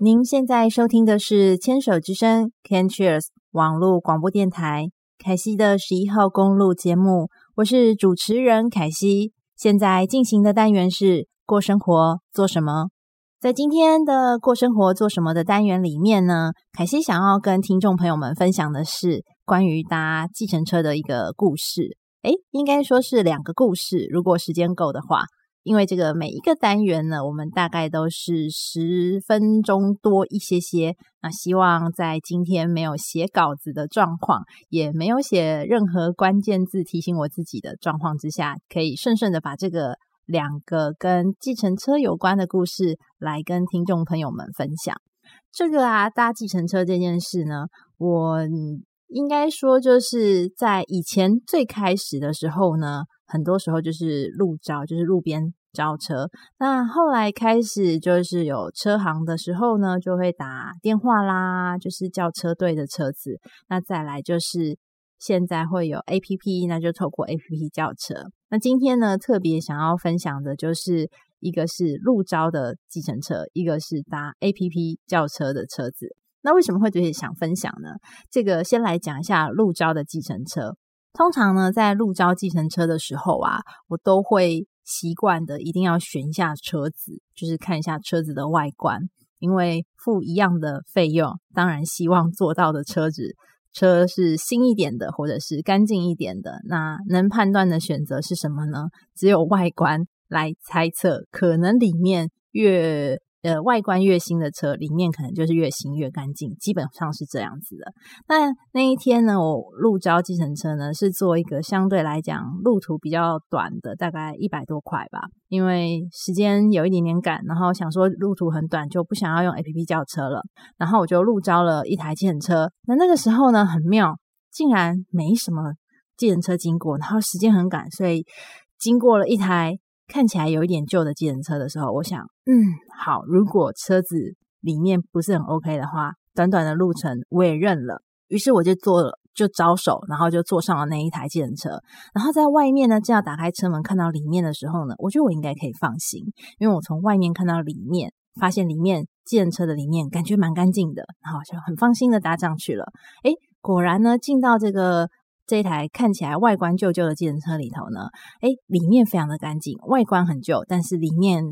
您现在收听的是《牵手之声》（CanCheers） 网络广播电台凯西的十一号公路节目，我是主持人凯西。现在进行的单元是过生活做什么？在今天的过生活做什么的单元里面呢，凯西想要跟听众朋友们分享的是关于搭计程车的一个故事。诶，应该说是两个故事，如果时间够的话。因为这个每一个单元呢，我们大概都是十分钟多一些些。那希望在今天没有写稿子的状况，也没有写任何关键字提醒我自己的状况之下，可以顺顺的把这个两个跟计程车有关的故事来跟听众朋友们分享。这个啊，搭计程车这件事呢，我应该说就是在以前最开始的时候呢，很多时候就是路招，就是路边。招车，那后来开始就是有车行的时候呢，就会打电话啦，就是叫车队的车子。那再来就是现在会有 APP，那就透过 APP 叫车。那今天呢，特别想要分享的就是一个是路招的计程车，一个是搭 APP 叫车的车子。那为什么会觉得想分享呢？这个先来讲一下路招的计程车。通常呢，在路招计程车的时候啊，我都会。习惯的一定要选一下车子，就是看一下车子的外观，因为付一样的费用，当然希望做到的车子车是新一点的，或者是干净一点的。那能判断的选择是什么呢？只有外观来猜测，可能里面越。呃，外观越新的车，里面可能就是越新越干净，基本上是这样子的。那那一天呢，我路招计程车呢，是做一个相对来讲路途比较短的，大概一百多块吧。因为时间有一点点赶，然后想说路途很短，就不想要用 APP 叫车了。然后我就路招了一台计程车。那那个时候呢，很妙，竟然没什么计程车经过，然后时间很赶，所以经过了一台。看起来有一点旧的计程车的时候，我想，嗯，好，如果车子里面不是很 OK 的话，短短的路程我也认了。于是我就坐了，就招手，然后就坐上了那一台计程车。然后在外面呢，正要打开车门看到里面的时候呢，我觉得我应该可以放心，因为我从外面看到里面，发现里面计程车的里面感觉蛮干净的，然后就很放心的搭上去了。诶，果然呢，进到这个。这一台看起来外观旧旧的计程车里头呢，诶，里面非常的干净，外观很旧，但是里面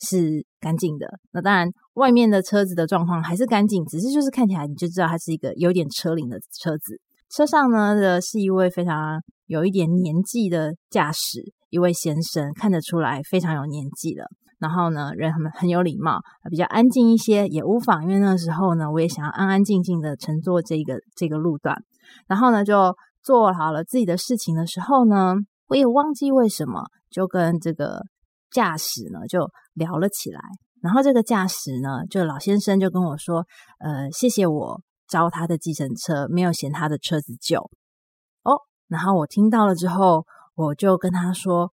是干净的。那当然，外面的车子的状况还是干净，只是就是看起来你就知道它是一个有点车龄的车子。车上呢的是一位非常有一点年纪的驾驶，一位先生，看得出来非常有年纪了。然后呢，人很很有礼貌，比较安静一些，也无妨，因为那时候呢，我也想要安安静静的乘坐这个这个路段。然后呢，就。做好了自己的事情的时候呢，我也忘记为什么就跟这个驾驶呢就聊了起来。然后这个驾驶呢，就老先生就跟我说：“呃，谢谢我招他的计程车，没有嫌他的车子旧。”哦，然后我听到了之后，我就跟他说：“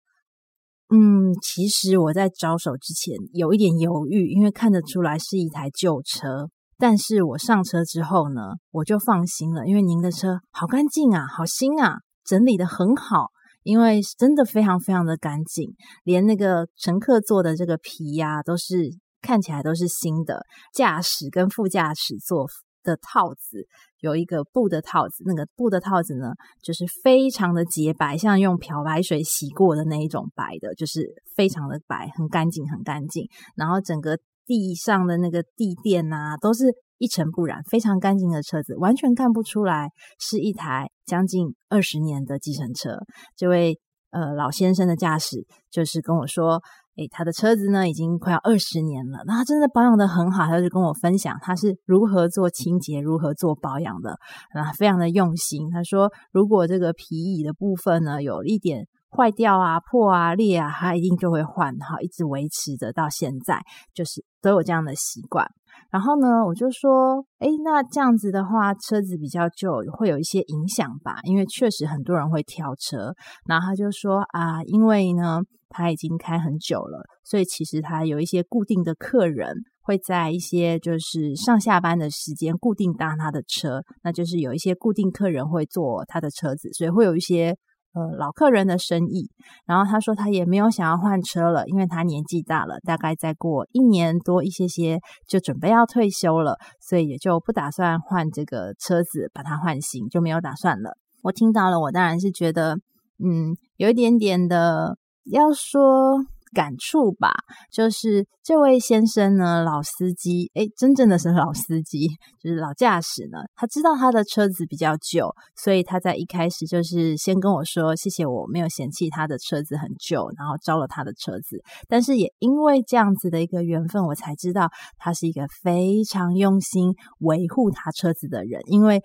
嗯，其实我在招手之前有一点犹豫，因为看得出来是一台旧车。”但是我上车之后呢，我就放心了，因为您的车好干净啊，好新啊，整理得很好，因为真的非常非常的干净，连那个乘客坐的这个皮呀，都是看起来都是新的。驾驶跟副驾驶座的套子有一个布的套子，那个布的套子呢，就是非常的洁白，像用漂白水洗过的那一种白的，就是非常的白，很干净，很干净，然后整个。地上的那个地垫啊，都是一尘不染，非常干净的车子，完全看不出来是一台将近二十年的计程车。这位呃老先生的驾驶就是跟我说，诶，他的车子呢已经快要二十年了，那他真的保养得很好，他就跟我分享他是如何做清洁、如何做保养的，啊，非常的用心。他说，如果这个皮椅的部分呢有一点。坏掉啊、破啊、裂啊，他一定就会换，哈一直维持着到现在，就是都有这样的习惯。然后呢，我就说，哎，那这样子的话，车子比较旧，会有一些影响吧？因为确实很多人会挑车。然后他就说啊，因为呢，他已经开很久了，所以其实他有一些固定的客人会在一些就是上下班的时间固定搭他的车，那就是有一些固定客人会坐他的车子，所以会有一些。呃老客人的生意。然后他说他也没有想要换车了，因为他年纪大了，大概再过一年多一些些就准备要退休了，所以也就不打算换这个车子，把它换新就没有打算了。我听到了，我当然是觉得，嗯，有一点点的要说。感触吧，就是这位先生呢，老司机，诶，真正的是老司机，就是老驾驶呢。他知道他的车子比较旧，所以他在一开始就是先跟我说，谢谢我没有嫌弃他的车子很旧，然后招了他的车子。但是也因为这样子的一个缘分，我才知道他是一个非常用心维护他车子的人，因为。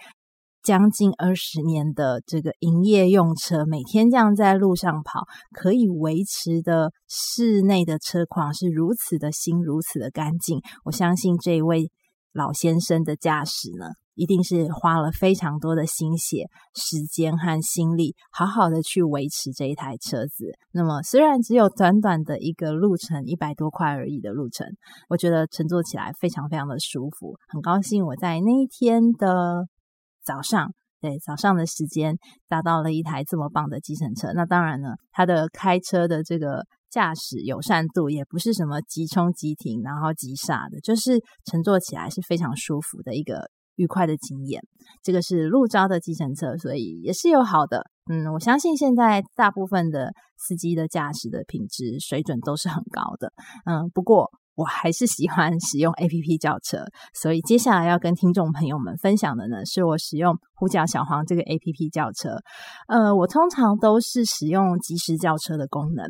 将近二十年的这个营业用车，每天这样在路上跑，可以维持的室内的车况是如此的新，如此的干净。我相信这位老先生的驾驶呢，一定是花了非常多的心血、时间和心力，好好的去维持这一台车子。那么，虽然只有短短的一个路程，一百多块而已的路程，我觉得乘坐起来非常非常的舒服。很高兴我在那一天的。早上，对，早上的时间搭到了一台这么棒的计程车。那当然呢，他的开车的这个驾驶友善度也不是什么急冲急停，然后急刹的，就是乘坐起来是非常舒服的一个愉快的经验。这个是路招的计程车，所以也是有好的。嗯，我相信现在大部分的司机的驾驶的品质水准都是很高的。嗯，不过。我还是喜欢使用 APP 叫车，所以接下来要跟听众朋友们分享的呢，是我使用呼叫小黄这个 APP 叫车。呃，我通常都是使用即时叫车的功能。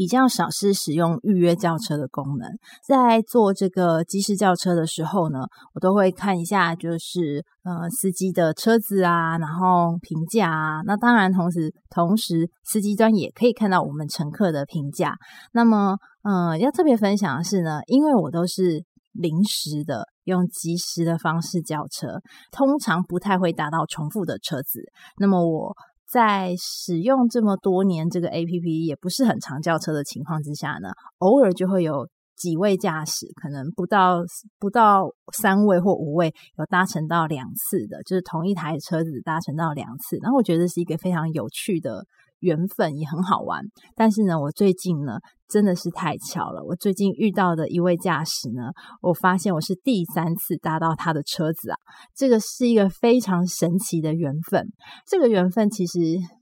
比较少是使用预约叫车的功能，在做这个即时叫车的时候呢，我都会看一下，就是呃司机的车子啊，然后评价啊。那当然，同时同时司机端也可以看到我们乘客的评价。那么，呃，要特别分享的是呢，因为我都是临时的用即时的方式叫车，通常不太会搭到重复的车子。那么我。在使用这么多年这个 APP 也不是很常叫车的情况之下呢，偶尔就会有几位驾驶，可能不到不到三位或五位，有搭乘到两次的，就是同一台车子搭乘到两次。然后我觉得是一个非常有趣的。缘分也很好玩，但是呢，我最近呢真的是太巧了。我最近遇到的一位驾驶呢，我发现我是第三次搭到他的车子啊，这个是一个非常神奇的缘分。这个缘分其实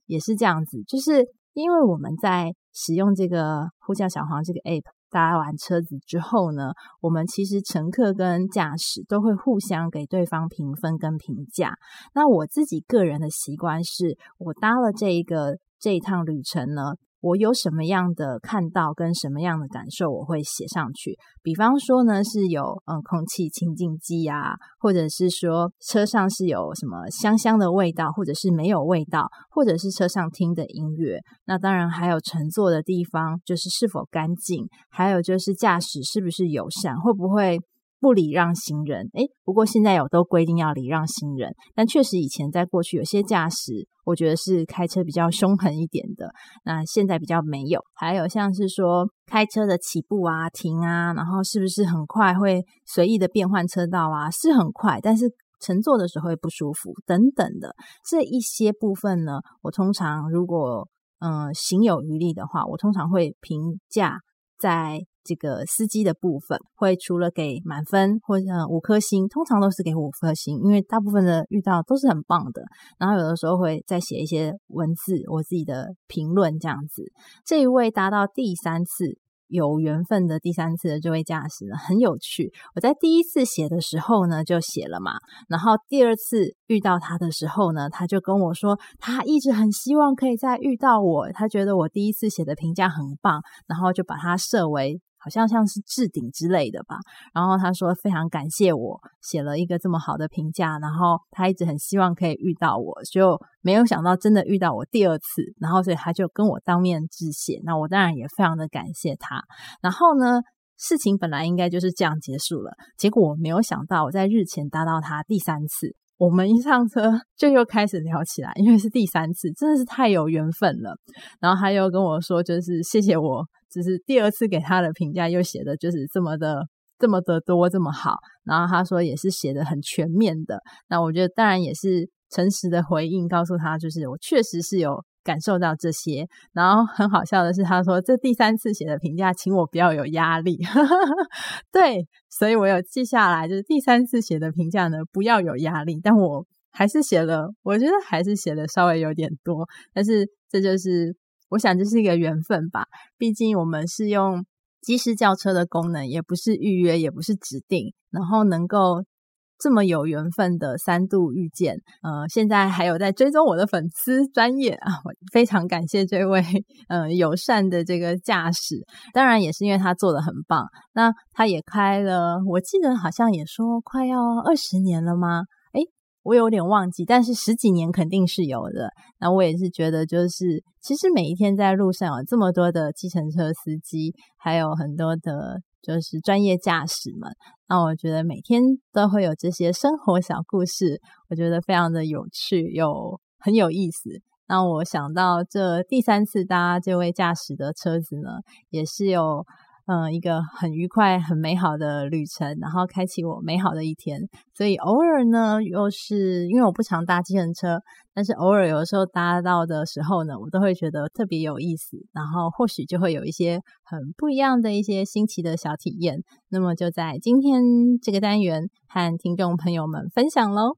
也是这样子，就是因为我们在使用这个呼叫小黄这个 app 搭完车子之后呢，我们其实乘客跟驾驶都会互相给对方评分跟评价。那我自己个人的习惯是，我搭了这一个。这一趟旅程呢，我有什么样的看到跟什么样的感受，我会写上去。比方说呢，是有嗯空气清净机啊，或者是说车上是有什么香香的味道，或者是没有味道，或者是车上听的音乐。那当然还有乘坐的地方，就是是否干净，还有就是驾驶是不是友善，会不会。不礼让行人，诶，不过现在有都规定要礼让行人，但确实以前在过去有些驾驶，我觉得是开车比较凶狠一点的，那现在比较没有。还有像是说开车的起步啊、停啊，然后是不是很快会随意的变换车道啊？是很快，但是乘坐的时候会不舒服等等的这一些部分呢，我通常如果嗯、行有余力的话，我通常会评价在。这个司机的部分会除了给满分或者五颗星，通常都是给五颗星，因为大部分的遇到都是很棒的。然后有的时候会再写一些文字，我自己的评论这样子。这一位达到第三次。有缘分的第三次的这位驾驶呢，很有趣。我在第一次写的时候呢，就写了嘛。然后第二次遇到他的时候呢，他就跟我说，他一直很希望可以再遇到我。他觉得我第一次写的评价很棒，然后就把它设为。好像像是置顶之类的吧，然后他说非常感谢我写了一个这么好的评价，然后他一直很希望可以遇到我，就没有想到真的遇到我第二次，然后所以他就跟我当面致谢，那我当然也非常的感谢他。然后呢，事情本来应该就是这样结束了，结果我没有想到我在日前搭到他第三次，我们一上车 就又开始聊起来，因为是第三次，真的是太有缘分了。然后他又跟我说，就是谢谢我。只是第二次给他的评价又写的就是这么的这么的多这么好，然后他说也是写的很全面的，那我觉得当然也是诚实的回应，告诉他就是我确实是有感受到这些。然后很好笑的是，他说这第三次写的评价，请我不要有压力。对，所以我有记下来，就是第三次写的评价呢，不要有压力。但我还是写了，我觉得还是写的稍微有点多，但是这就是我想这是一个缘分吧。毕竟我们是用即时叫车的功能，也不是预约，也不是指定，然后能够。这么有缘分的三度遇见，呃，现在还有在追踪我的粉丝专业啊，我非常感谢这位呃友善的这个驾驶，当然也是因为他做的很棒。那他也开了，我记得好像也说快要二十年了吗？诶，我有点忘记，但是十几年肯定是有的。那我也是觉得，就是其实每一天在路上有这么多的计程车司机，还有很多的。就是专业驾驶们，那我觉得每天都会有这些生活小故事，我觉得非常的有趣，又很有意思。那我想到这第三次搭这位驾驶的车子呢，也是有。嗯，一个很愉快、很美好的旅程，然后开启我美好的一天。所以偶尔呢，又是因为我不常搭计程车，但是偶尔有的时候搭到的时候呢，我都会觉得特别有意思，然后或许就会有一些很不一样的一些新奇的小体验。那么就在今天这个单元和听众朋友们分享喽。